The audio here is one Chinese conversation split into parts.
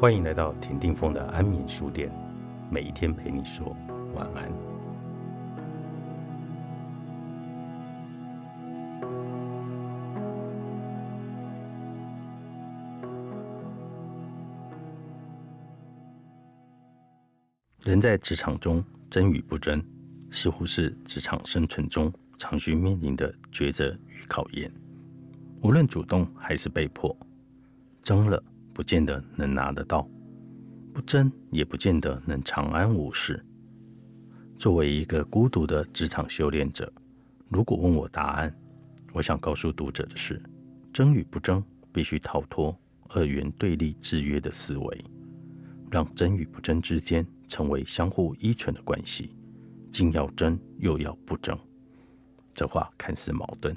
欢迎来到田定峰的安眠书店，每一天陪你说晚安。人在职场中争与不争，似乎是职场生存中常需面临的抉择与考验。无论主动还是被迫，争了。不见得能拿得到，不争也不见得能长安无事。作为一个孤独的职场修炼者，如果问我答案，我想告诉读者的是：争与不争，必须逃脱二元对立制约的思维，让争与不争之间成为相互依存的关系，既要争又要不争。这话看似矛盾，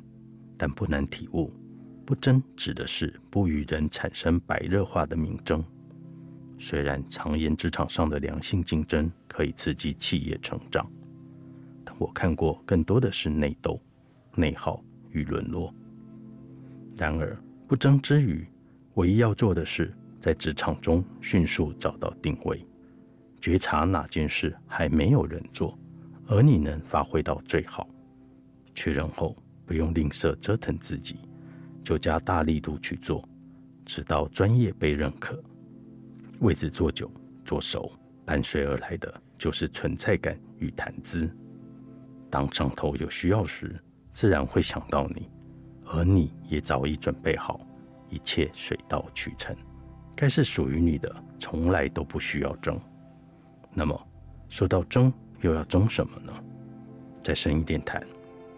但不难体悟。不争指的是不与人产生白热化的明争。虽然常言职场上的良性竞争可以刺激企业成长，但我看过更多的是内斗、内耗与沦落。然而，不争之余，唯一要做的是在职场中迅速找到定位，觉察哪件事还没有人做，而你能发挥到最好。确认后，不用吝啬折腾自己。就加大力度去做，直到专业被认可。位置做久做熟，伴随而来的就是存在感与谈资。当上头有需要时，自然会想到你，而你也早已准备好，一切水到渠成。该是属于你的，从来都不需要争。那么，说到争，又要争什么呢？再深一点谈，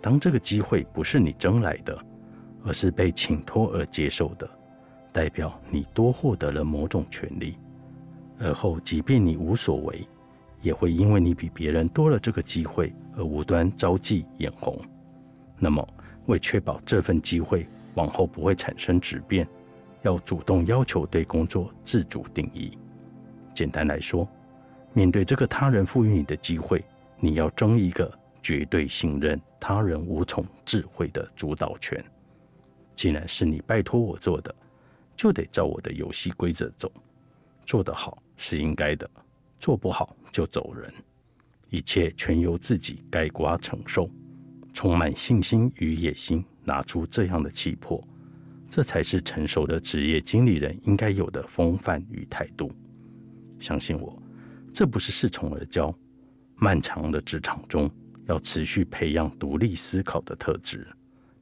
当这个机会不是你争来的。而是被请托而接受的，代表你多获得了某种权利。而后，即便你无所为，也会因为你比别人多了这个机会而无端招忌眼红。那么，为确保这份机会往后不会产生质变，要主动要求对工作自主定义。简单来说，面对这个他人赋予你的机会，你要争一个绝对信任他人无从智慧的主导权。既然是你拜托我做的，就得照我的游戏规则走。做得好是应该的，做不好就走人。一切全由自己盖瓜承受。充满信心与野心，拿出这样的气魄，这才是成熟的职业经理人应该有的风范与态度。相信我，这不是恃宠而骄。漫长的职场中，要持续培养独立思考的特质。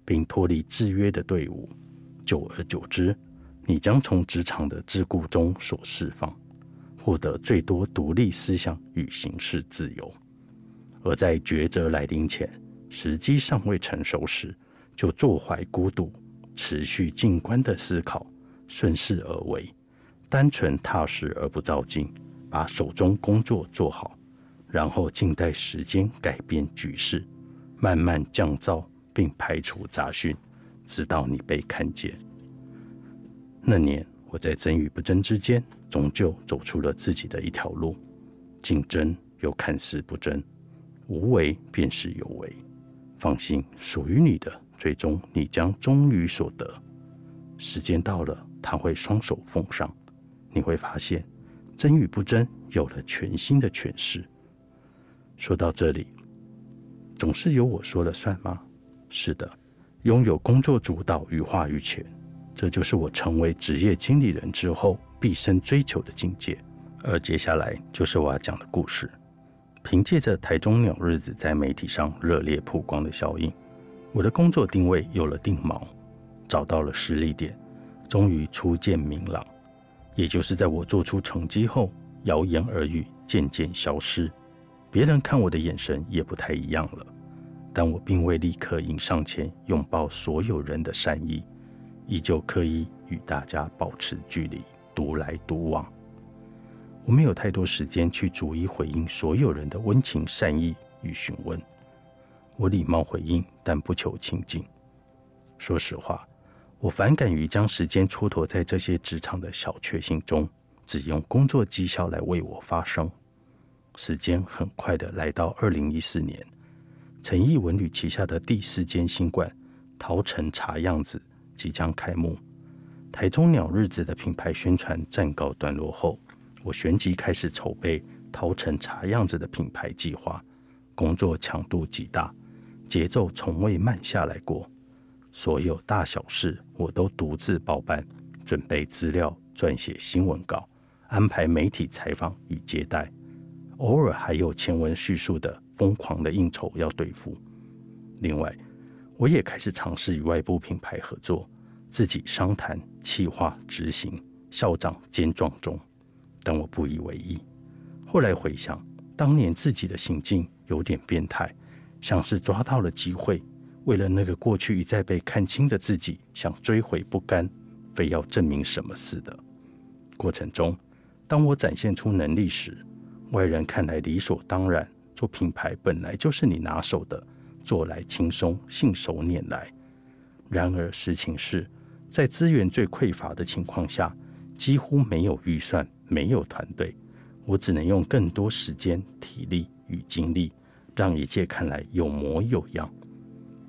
并脱离制约的队伍，久而久之，你将从职场的桎梏中所释放，获得最多独立思想与行事自由。而在抉择来临前，时机尚未成熟时，就坐怀孤独，持续静观的思考，顺势而为，单纯踏实而不躁进，把手中工作做好，然后静待时间改变局势，慢慢降噪。并排除杂讯，直到你被看见。那年，我在争与不争之间，终究走出了自己的一条路。竞争又看似不争，无为便是有为。放心，属于你的，最终你将终于所得。时间到了，他会双手奉上。你会发现，争与不争有了全新的诠释。说到这里，总是由我说了算吗？是的，拥有工作主导与话语权，这就是我成为职业经理人之后毕生追求的境界。而接下来就是我要讲的故事。凭借着台中鸟日子在媒体上热烈曝光的效应，我的工作定位有了定锚，找到了实力点，终于初见明朗。也就是在我做出成绩后，谣言耳语渐渐消失，别人看我的眼神也不太一样了。但我并未立刻迎上前拥抱所有人的善意，依旧刻意与大家保持距离，独来独往。我没有太多时间去逐一回应所有人的温情善意与询问。我礼貌回应，但不求亲近。说实话，我反感于将时间蹉跎在这些职场的小确幸中，只用工作绩效来为我发声。时间很快的来到二零一四年。诚毅文旅旗下的第四间新馆——桃城茶样子即将开幕。台中鸟日子的品牌宣传暂告段落后，我旋即开始筹备陶城茶样子的品牌计划，工作强度极大，节奏从未慢下来过。所有大小事我都独自包办，准备资料、撰写新闻稿、安排媒体采访与接待，偶尔还有前文叙述的疯狂的应酬要对付。另外，我也开始尝试与外部品牌合作。自己商谈、企划、执行，校长兼撞中，但我不以为意。后来回想，当年自己的行径有点变态，像是抓到了机会，为了那个过去一再被看清的自己，想追悔不甘，非要证明什么似的。过程中，当我展现出能力时，外人看来理所当然，做品牌本来就是你拿手的，做来轻松，信手拈来。然而实情是。在资源最匮乏的情况下，几乎没有预算，没有团队，我只能用更多时间、体力与精力，让一切看来有模有样。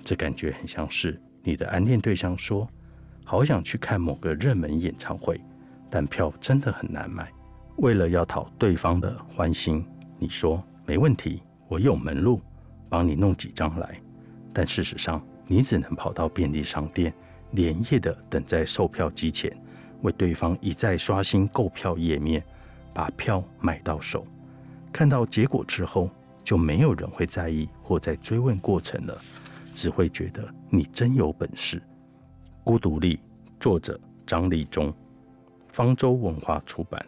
这感觉很像是你的暗恋对象说：“好想去看某个热门演唱会，但票真的很难买。”为了要讨对方的欢心，你说：“没问题，我有门路，帮你弄几张来。”但事实上，你只能跑到便利商店。连夜的等在售票机前，为对方一再刷新购票页面，把票买到手。看到结果之后，就没有人会在意或在追问过程了，只会觉得你真有本事。孤独力，作者张立忠，方舟文化出版。